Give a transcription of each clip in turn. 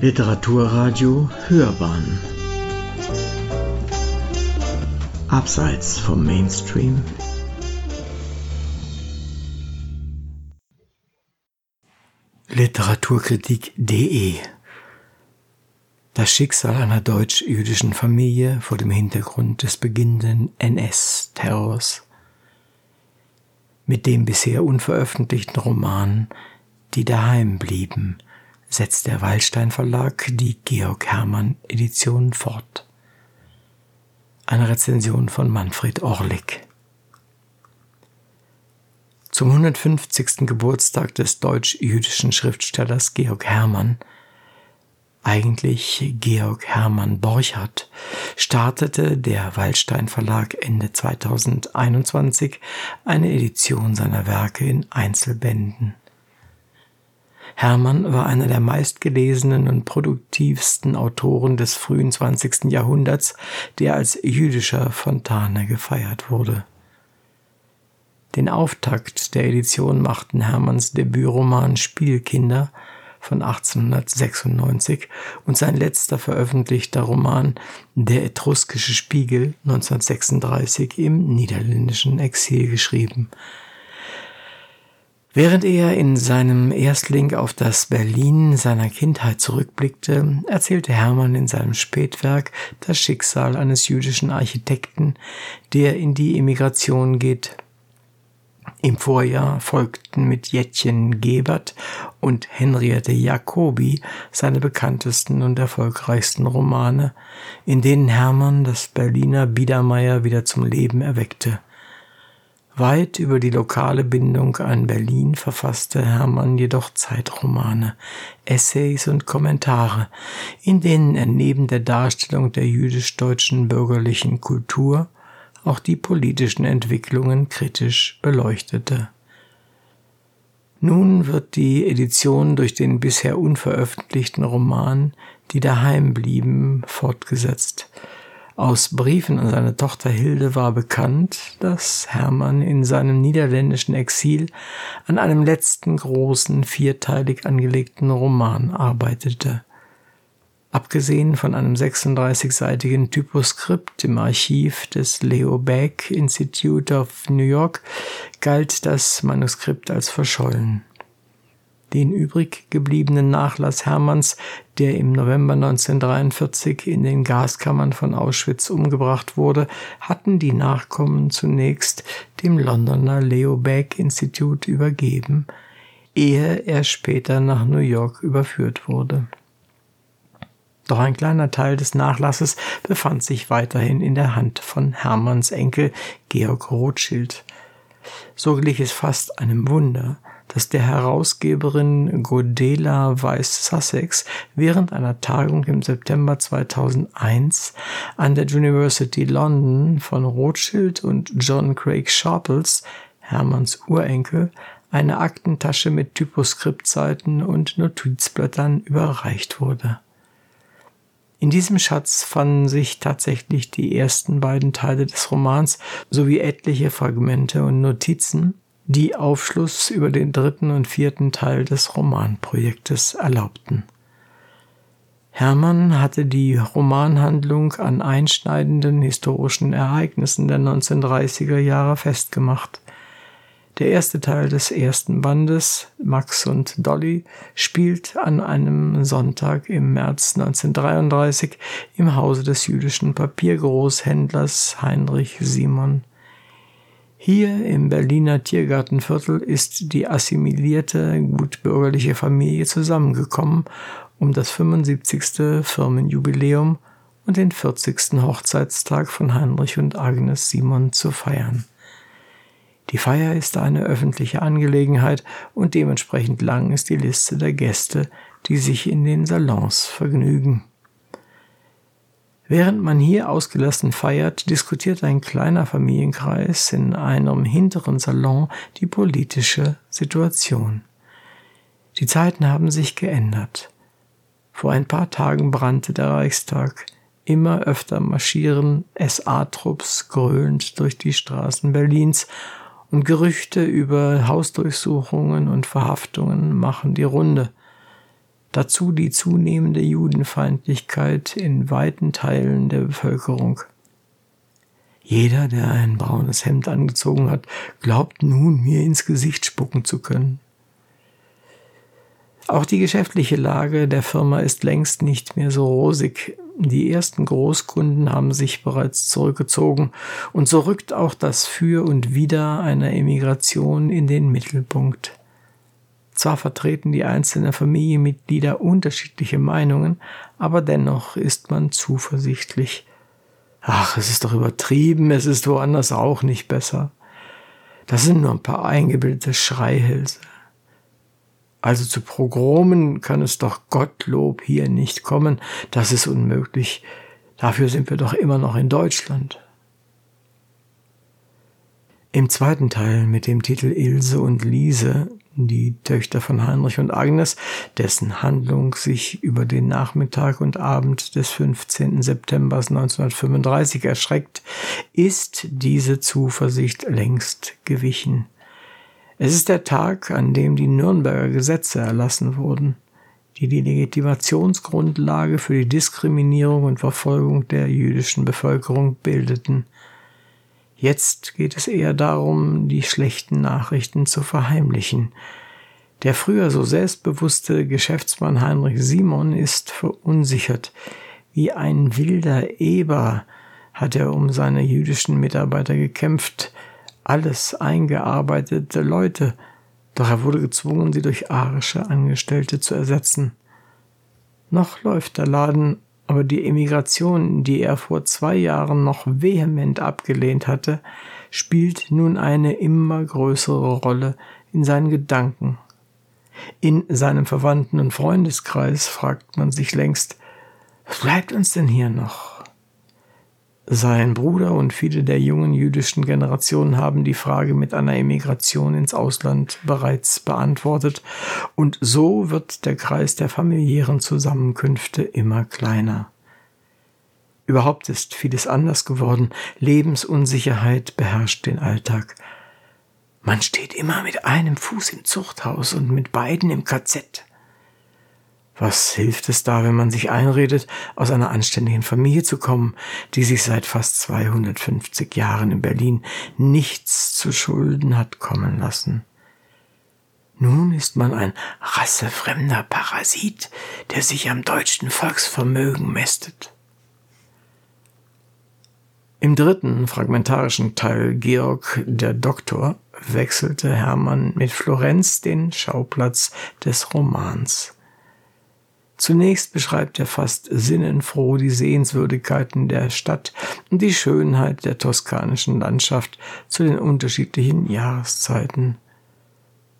Literaturradio Hörbahn. Abseits vom Mainstream. Literaturkritik.de Das Schicksal einer deutsch-jüdischen Familie vor dem Hintergrund des beginnenden NS-Terrors. Mit dem bisher unveröffentlichten Roman Die daheim blieben setzt der Waldstein Verlag die Georg Hermann Edition fort. Eine Rezension von Manfred Orlik. Zum 150. Geburtstag des deutsch-jüdischen Schriftstellers Georg Hermann, eigentlich Georg Hermann Borchardt, startete der Waldstein Verlag Ende 2021 eine Edition seiner Werke in Einzelbänden. Hermann war einer der meistgelesenen und produktivsten Autoren des frühen 20. Jahrhunderts, der als jüdischer Fontane gefeiert wurde. Den Auftakt der Edition machten Hermanns Debütroman Spielkinder von 1896 und sein letzter veröffentlichter Roman Der etruskische Spiegel 1936 im niederländischen Exil geschrieben, Während er in seinem Erstling auf das Berlin seiner Kindheit zurückblickte, erzählte Hermann in seinem Spätwerk das Schicksal eines jüdischen Architekten, der in die Emigration geht. Im Vorjahr folgten mit Jettchen Gebert und Henriette Jacobi seine bekanntesten und erfolgreichsten Romane, in denen Hermann das Berliner Biedermeier wieder zum Leben erweckte. Weit über die lokale Bindung an Berlin verfasste Hermann jedoch Zeitromane, Essays und Kommentare, in denen er neben der Darstellung der jüdisch-deutschen bürgerlichen Kultur auch die politischen Entwicklungen kritisch beleuchtete. Nun wird die Edition durch den bisher unveröffentlichten Roman Die daheim blieben fortgesetzt, aus Briefen an seine Tochter Hilde war bekannt, dass Hermann in seinem niederländischen Exil an einem letzten großen, vierteilig angelegten Roman arbeitete. Abgesehen von einem 36-seitigen Typoskript im Archiv des Leo Baeck Institute of New York galt das Manuskript als verschollen. Den übrig gebliebenen Nachlass Hermanns, der im November 1943 in den Gaskammern von Auschwitz umgebracht wurde, hatten die Nachkommen zunächst dem Londoner Leo Baeck Institut übergeben, ehe er später nach New York überführt wurde. Doch ein kleiner Teil des Nachlasses befand sich weiterhin in der Hand von Hermanns Enkel Georg Rothschild. So glich es fast einem Wunder, dass der Herausgeberin Godela Weiss Sussex während einer Tagung im September 2001 an der University London von Rothschild und John Craig Sharples, Hermanns Urenkel, eine Aktentasche mit Typoskriptseiten und Notizblättern überreicht wurde. In diesem Schatz fanden sich tatsächlich die ersten beiden Teile des Romans sowie etliche Fragmente und Notizen, die Aufschluss über den dritten und vierten Teil des Romanprojektes erlaubten. Hermann hatte die Romanhandlung an einschneidenden historischen Ereignissen der 1930er Jahre festgemacht. Der erste Teil des ersten Bandes, Max und Dolly, spielt an einem Sonntag im März 1933 im Hause des jüdischen Papiergroßhändlers Heinrich Simon hier im Berliner Tiergartenviertel ist die assimilierte gutbürgerliche Familie zusammengekommen, um das 75. Firmenjubiläum und den 40. Hochzeitstag von Heinrich und Agnes Simon zu feiern. Die Feier ist eine öffentliche Angelegenheit und dementsprechend lang ist die Liste der Gäste, die sich in den Salons vergnügen. Während man hier ausgelassen feiert, diskutiert ein kleiner Familienkreis in einem hinteren Salon die politische Situation. Die Zeiten haben sich geändert. Vor ein paar Tagen brannte der Reichstag. Immer öfter marschieren SA-Trupps gröhlend durch die Straßen Berlins und Gerüchte über Hausdurchsuchungen und Verhaftungen machen die Runde. Dazu die zunehmende Judenfeindlichkeit in weiten Teilen der Bevölkerung. Jeder, der ein braunes Hemd angezogen hat, glaubt nun, mir ins Gesicht spucken zu können. Auch die geschäftliche Lage der Firma ist längst nicht mehr so rosig. Die ersten Großkunden haben sich bereits zurückgezogen und so rückt auch das Für und Wider einer Emigration in den Mittelpunkt. Zwar vertreten die einzelnen Familienmitglieder unterschiedliche Meinungen, aber dennoch ist man zuversichtlich. Ach, es ist doch übertrieben, es ist woanders auch nicht besser. Das sind nur ein paar eingebildete Schreihälse. Also zu Progromen kann es doch Gottlob hier nicht kommen, das ist unmöglich. Dafür sind wir doch immer noch in Deutschland. Im zweiten Teil mit dem Titel Ilse und Liese die Töchter von Heinrich und Agnes, dessen Handlung sich über den Nachmittag und Abend des 15. September 1935 erschreckt, ist diese Zuversicht längst gewichen. Es ist der Tag, an dem die Nürnberger Gesetze erlassen wurden, die die Legitimationsgrundlage für die Diskriminierung und Verfolgung der jüdischen Bevölkerung bildeten. Jetzt geht es eher darum, die schlechten Nachrichten zu verheimlichen. Der früher so selbstbewusste Geschäftsmann Heinrich Simon ist verunsichert. Wie ein wilder Eber hat er um seine jüdischen Mitarbeiter gekämpft, alles eingearbeitete Leute, doch er wurde gezwungen, sie durch arische Angestellte zu ersetzen. Noch läuft der Laden aber die Emigration, die er vor zwei Jahren noch vehement abgelehnt hatte, spielt nun eine immer größere Rolle in seinen Gedanken. In seinem Verwandten- und Freundeskreis fragt man sich längst, was bleibt uns denn hier noch? Sein Bruder und viele der jungen jüdischen Generationen haben die Frage mit einer Emigration ins Ausland bereits beantwortet, und so wird der Kreis der familiären Zusammenkünfte immer kleiner. Überhaupt ist vieles anders geworden, Lebensunsicherheit beherrscht den Alltag. Man steht immer mit einem Fuß im Zuchthaus und mit beiden im KZ. Was hilft es da, wenn man sich einredet, aus einer anständigen Familie zu kommen, die sich seit fast 250 Jahren in Berlin nichts zu Schulden hat kommen lassen? Nun ist man ein rassefremder Parasit, der sich am deutschen Volksvermögen mästet. Im dritten fragmentarischen Teil Georg der Doktor wechselte Hermann mit Florenz den Schauplatz des Romans. Zunächst beschreibt er fast sinnenfroh die Sehenswürdigkeiten der Stadt und die Schönheit der toskanischen Landschaft zu den unterschiedlichen Jahreszeiten.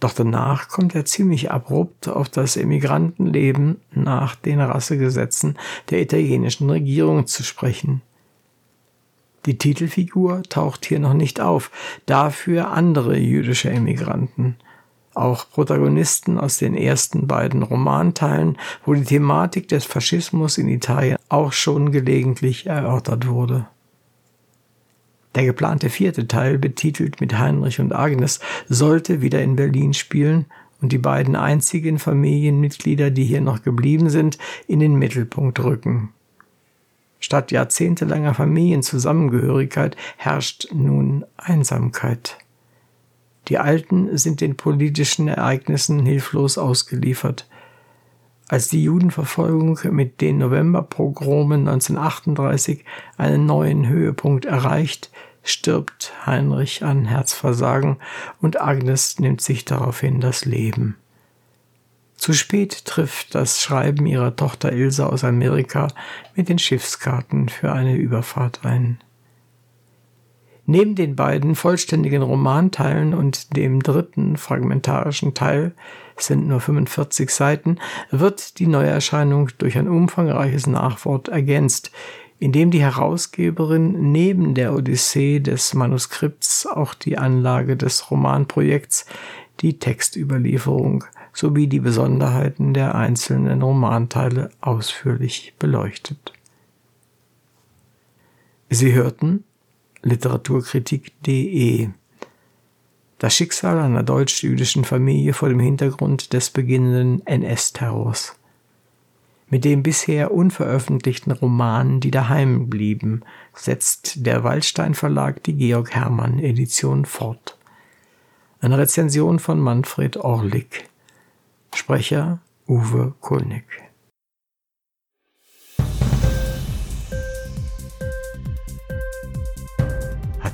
Doch danach kommt er ziemlich abrupt auf das Emigrantenleben nach den Rassegesetzen der italienischen Regierung zu sprechen. Die Titelfigur taucht hier noch nicht auf, dafür andere jüdische Emigranten auch Protagonisten aus den ersten beiden Romanteilen, wo die Thematik des Faschismus in Italien auch schon gelegentlich erörtert wurde. Der geplante vierte Teil, betitelt mit Heinrich und Agnes, sollte wieder in Berlin spielen und die beiden einzigen Familienmitglieder, die hier noch geblieben sind, in den Mittelpunkt rücken. Statt jahrzehntelanger Familienzusammengehörigkeit herrscht nun Einsamkeit. Die Alten sind den politischen Ereignissen hilflos ausgeliefert. Als die Judenverfolgung mit den Novemberpogromen 1938 einen neuen Höhepunkt erreicht, stirbt Heinrich an Herzversagen und Agnes nimmt sich daraufhin das Leben. Zu spät trifft das Schreiben ihrer Tochter Ilse aus Amerika mit den Schiffskarten für eine Überfahrt ein. Neben den beiden vollständigen Romanteilen und dem dritten fragmentarischen Teil sind nur 45 Seiten, wird die Neuerscheinung durch ein umfangreiches Nachwort ergänzt, in dem die Herausgeberin neben der Odyssee des Manuskripts auch die Anlage des Romanprojekts, die Textüberlieferung sowie die Besonderheiten der einzelnen Romanteile ausführlich beleuchtet. Sie hörten literaturkritik.de Das Schicksal einer deutsch-jüdischen Familie vor dem Hintergrund des beginnenden NS-Terrors Mit den bisher unveröffentlichten Romanen, die daheim blieben, setzt der Waldstein Verlag die Georg Hermann Edition fort. Eine Rezension von Manfred Orlik. Sprecher Uwe Kulnig.